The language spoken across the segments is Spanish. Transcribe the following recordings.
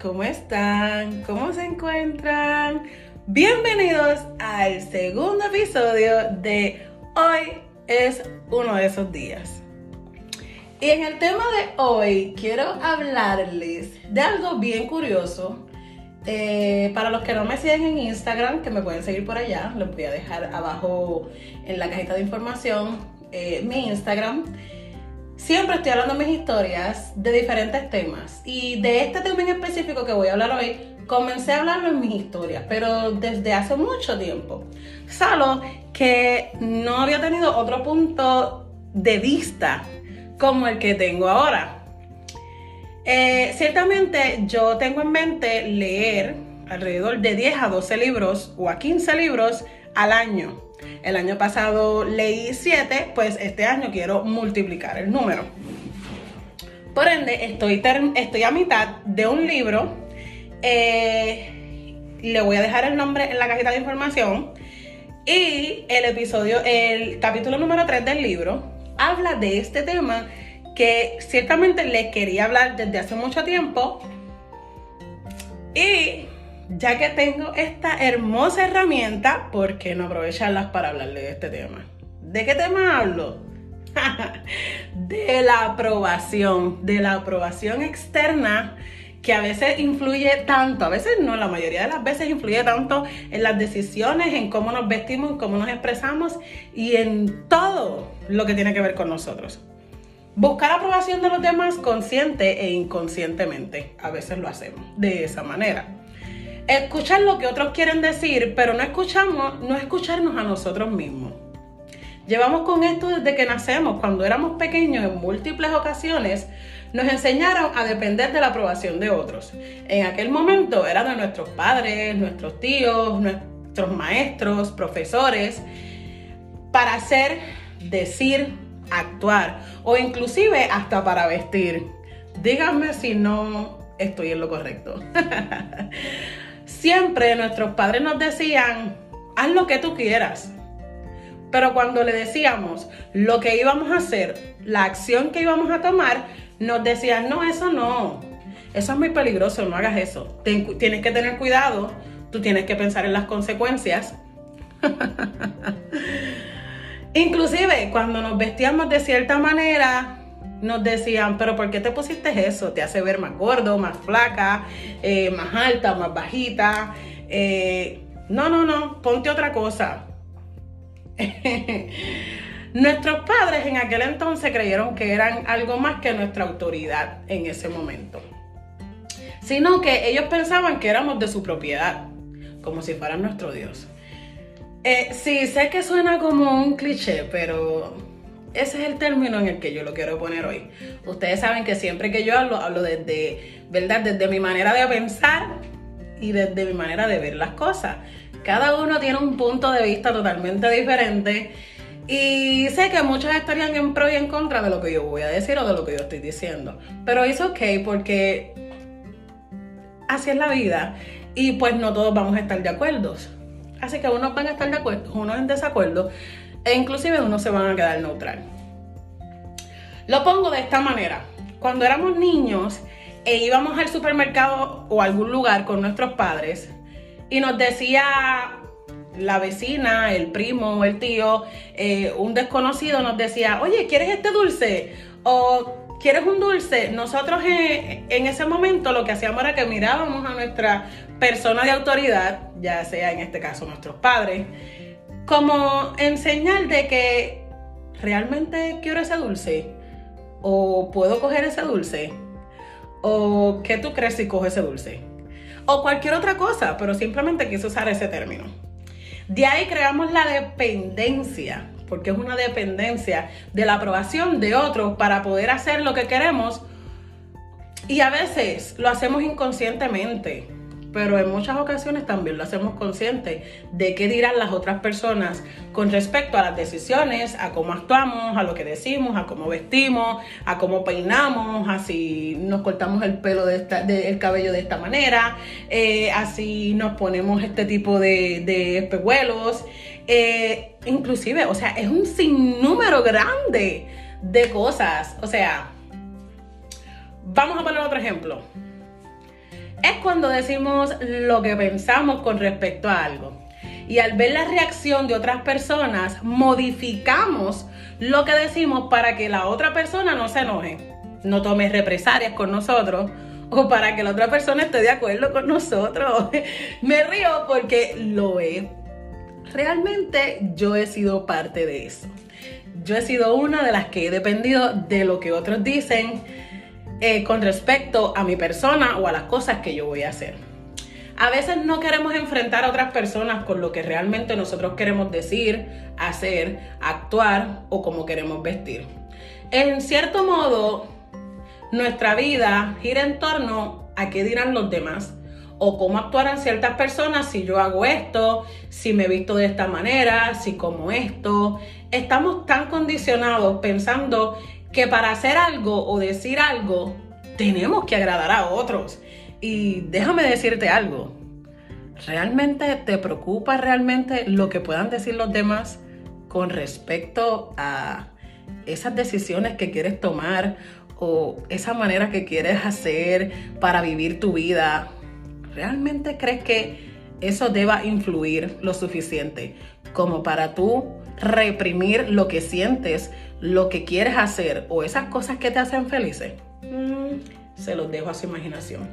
¿cómo están? ¿Cómo se encuentran? Bienvenidos al segundo episodio de Hoy es uno de esos días. Y en el tema de hoy quiero hablarles de algo bien curioso. Eh, para los que no me siguen en Instagram, que me pueden seguir por allá, les voy a dejar abajo en la cajita de información eh, mi Instagram. Siempre estoy hablando mis historias de diferentes temas y de este tema en específico que voy a hablar hoy, comencé a hablarlo en mis historias, pero desde hace mucho tiempo. Solo que no había tenido otro punto de vista como el que tengo ahora. Eh, ciertamente yo tengo en mente leer alrededor de 10 a 12 libros o a 15 libros al año. El año pasado leí 7, pues este año quiero multiplicar el número. Por ende, estoy, estoy a mitad de un libro. Eh, le voy a dejar el nombre en la cajita de información. Y el episodio, el capítulo número 3 del libro, habla de este tema que ciertamente les quería hablar desde hace mucho tiempo. Y ya que tengo esta hermosa herramienta, ¿por qué no aprovecharlas para hablarle de este tema? ¿De qué tema hablo? de la aprobación, de la aprobación externa que a veces influye tanto, a veces no, la mayoría de las veces influye tanto en las decisiones, en cómo nos vestimos, en cómo nos expresamos y en todo lo que tiene que ver con nosotros. Buscar aprobación de los demás consciente e inconscientemente, a veces lo hacemos de esa manera escuchar lo que otros quieren decir, pero no escuchamos, no escucharnos a nosotros mismos. Llevamos con esto desde que nacemos, cuando éramos pequeños en múltiples ocasiones, nos enseñaron a depender de la aprobación de otros. En aquel momento eran de nuestros padres, nuestros tíos, nuestros maestros, profesores, para hacer, decir, actuar o inclusive hasta para vestir. Díganme si no estoy en lo correcto. Siempre nuestros padres nos decían, haz lo que tú quieras. Pero cuando le decíamos lo que íbamos a hacer, la acción que íbamos a tomar, nos decían, no, eso no. Eso es muy peligroso, no hagas eso. tienes que tener cuidado, tú tienes que pensar en las consecuencias. Inclusive cuando nos vestíamos de cierta manera, nos decían, pero ¿por qué te pusiste eso? Te hace ver más gordo, más flaca, eh, más alta, más bajita. Eh, no, no, no, ponte otra cosa. Nuestros padres en aquel entonces creyeron que eran algo más que nuestra autoridad en ese momento. Sino que ellos pensaban que éramos de su propiedad, como si fueran nuestro Dios. Eh, sí, sé que suena como un cliché, pero ese es el término en el que yo lo quiero poner hoy. Ustedes saben que siempre que yo hablo, hablo desde, ¿verdad? Desde mi manera de pensar y desde mi manera de ver las cosas. Cada uno tiene un punto de vista totalmente diferente y sé que muchos estarían en pro y en contra de lo que yo voy a decir o de lo que yo estoy diciendo. Pero es ok porque así es la vida y pues no todos vamos a estar de acuerdo. Así que unos van a estar de acuerdo, unos en desacuerdo e inclusive uno se van a quedar neutral. Lo pongo de esta manera. Cuando éramos niños e íbamos al supermercado o algún lugar con nuestros padres y nos decía la vecina, el primo, el tío, eh, un desconocido nos decía, oye, ¿quieres este dulce? O ¿quieres un dulce? Nosotros en, en, ese momento lo que hacíamos era que mirábamos a nuestra persona de autoridad, ya sea en este caso nuestros padres, como enseñar de que realmente quiero ese dulce o puedo coger ese dulce o qué tú crees si cojo ese dulce o cualquier otra cosa, pero simplemente quise usar ese término. De ahí creamos la dependencia, porque es una dependencia de la aprobación de otros para poder hacer lo que queremos y a veces lo hacemos inconscientemente pero en muchas ocasiones también lo hacemos consciente de qué dirán las otras personas con respecto a las decisiones, a cómo actuamos, a lo que decimos, a cómo vestimos, a cómo peinamos, a si nos cortamos el pelo de el cabello de esta manera, eh, así nos ponemos este tipo de, de espejuelos. Eh, inclusive, o sea, es un sinnúmero grande de cosas. O sea, vamos a poner otro ejemplo es cuando decimos lo que pensamos con respecto a algo. Y al ver la reacción de otras personas, modificamos lo que decimos para que la otra persona no se enoje, no tome represalias con nosotros o para que la otra persona esté de acuerdo con nosotros. Me río porque lo he. Realmente yo he sido parte de eso. Yo he sido una de las que he dependido de lo que otros dicen eh, con respecto a mi persona o a las cosas que yo voy a hacer. A veces no queremos enfrentar a otras personas con lo que realmente nosotros queremos decir, hacer, actuar o cómo queremos vestir. En cierto modo, nuestra vida gira en torno a qué dirán los demás o cómo actuarán ciertas personas si yo hago esto, si me visto de esta manera, si como esto. Estamos tan condicionados pensando que para hacer algo o decir algo tenemos que agradar a otros. Y déjame decirte algo, ¿realmente te preocupa realmente lo que puedan decir los demás con respecto a esas decisiones que quieres tomar o esa manera que quieres hacer para vivir tu vida? ¿Realmente crees que eso deba influir lo suficiente como para tú reprimir lo que sientes, lo que quieres hacer o esas cosas que te hacen felices? Mm, se los dejo a su imaginación.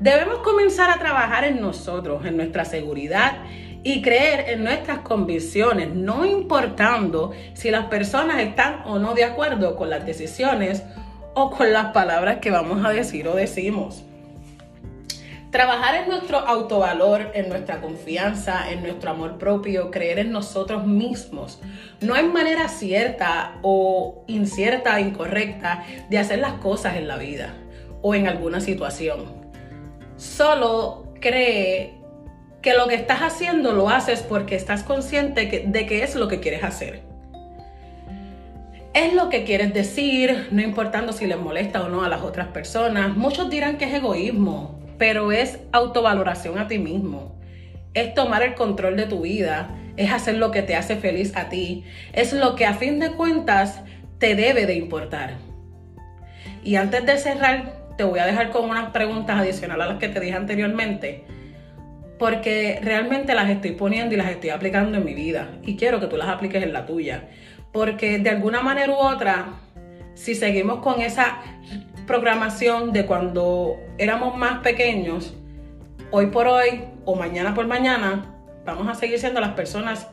Debemos comenzar a trabajar en nosotros, en nuestra seguridad y creer en nuestras convicciones, no importando si las personas están o no de acuerdo con las decisiones o con las palabras que vamos a decir o decimos. Trabajar en nuestro autovalor, en nuestra confianza, en nuestro amor propio, creer en nosotros mismos. No hay manera cierta o incierta, incorrecta de hacer las cosas en la vida o en alguna situación. Solo cree que lo que estás haciendo lo haces porque estás consciente de que es lo que quieres hacer. Es lo que quieres decir, no importando si les molesta o no a las otras personas. Muchos dirán que es egoísmo, pero es autovaloración a ti mismo. Es tomar el control de tu vida, es hacer lo que te hace feliz a ti, es lo que a fin de cuentas te debe de importar. Y antes de cerrar, te voy a dejar con unas preguntas adicionales a las que te dije anteriormente, porque realmente las estoy poniendo y las estoy aplicando en mi vida y quiero que tú las apliques en la tuya, porque de alguna manera u otra, si seguimos con esa programación de cuando éramos más pequeños, hoy por hoy o mañana por mañana, vamos a seguir siendo las personas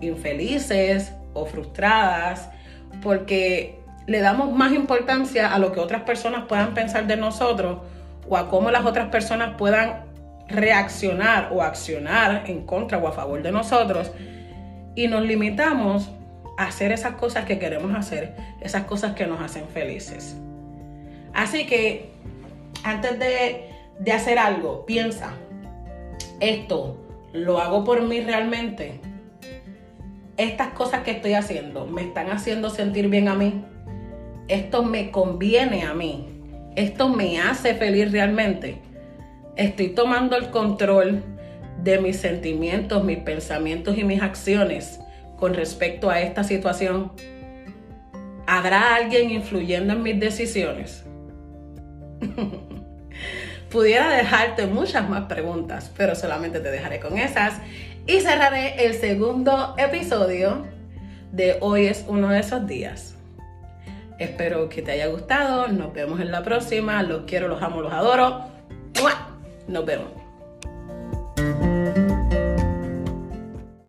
infelices o frustradas porque le damos más importancia a lo que otras personas puedan pensar de nosotros o a cómo las otras personas puedan reaccionar o accionar en contra o a favor de nosotros. Y nos limitamos hacer esas cosas que queremos hacer, esas cosas que nos hacen felices. Así que antes de, de hacer algo, piensa, esto lo hago por mí realmente. Estas cosas que estoy haciendo me están haciendo sentir bien a mí. Esto me conviene a mí. Esto me hace feliz realmente. Estoy tomando el control de mis sentimientos, mis pensamientos y mis acciones con respecto a esta situación? ¿Habrá alguien influyendo en mis decisiones? Pudiera dejarte muchas más preguntas, pero solamente te dejaré con esas y cerraré el segundo episodio de Hoy es uno de esos días. Espero que te haya gustado, nos vemos en la próxima, los quiero, los amo, los adoro. Nos vemos.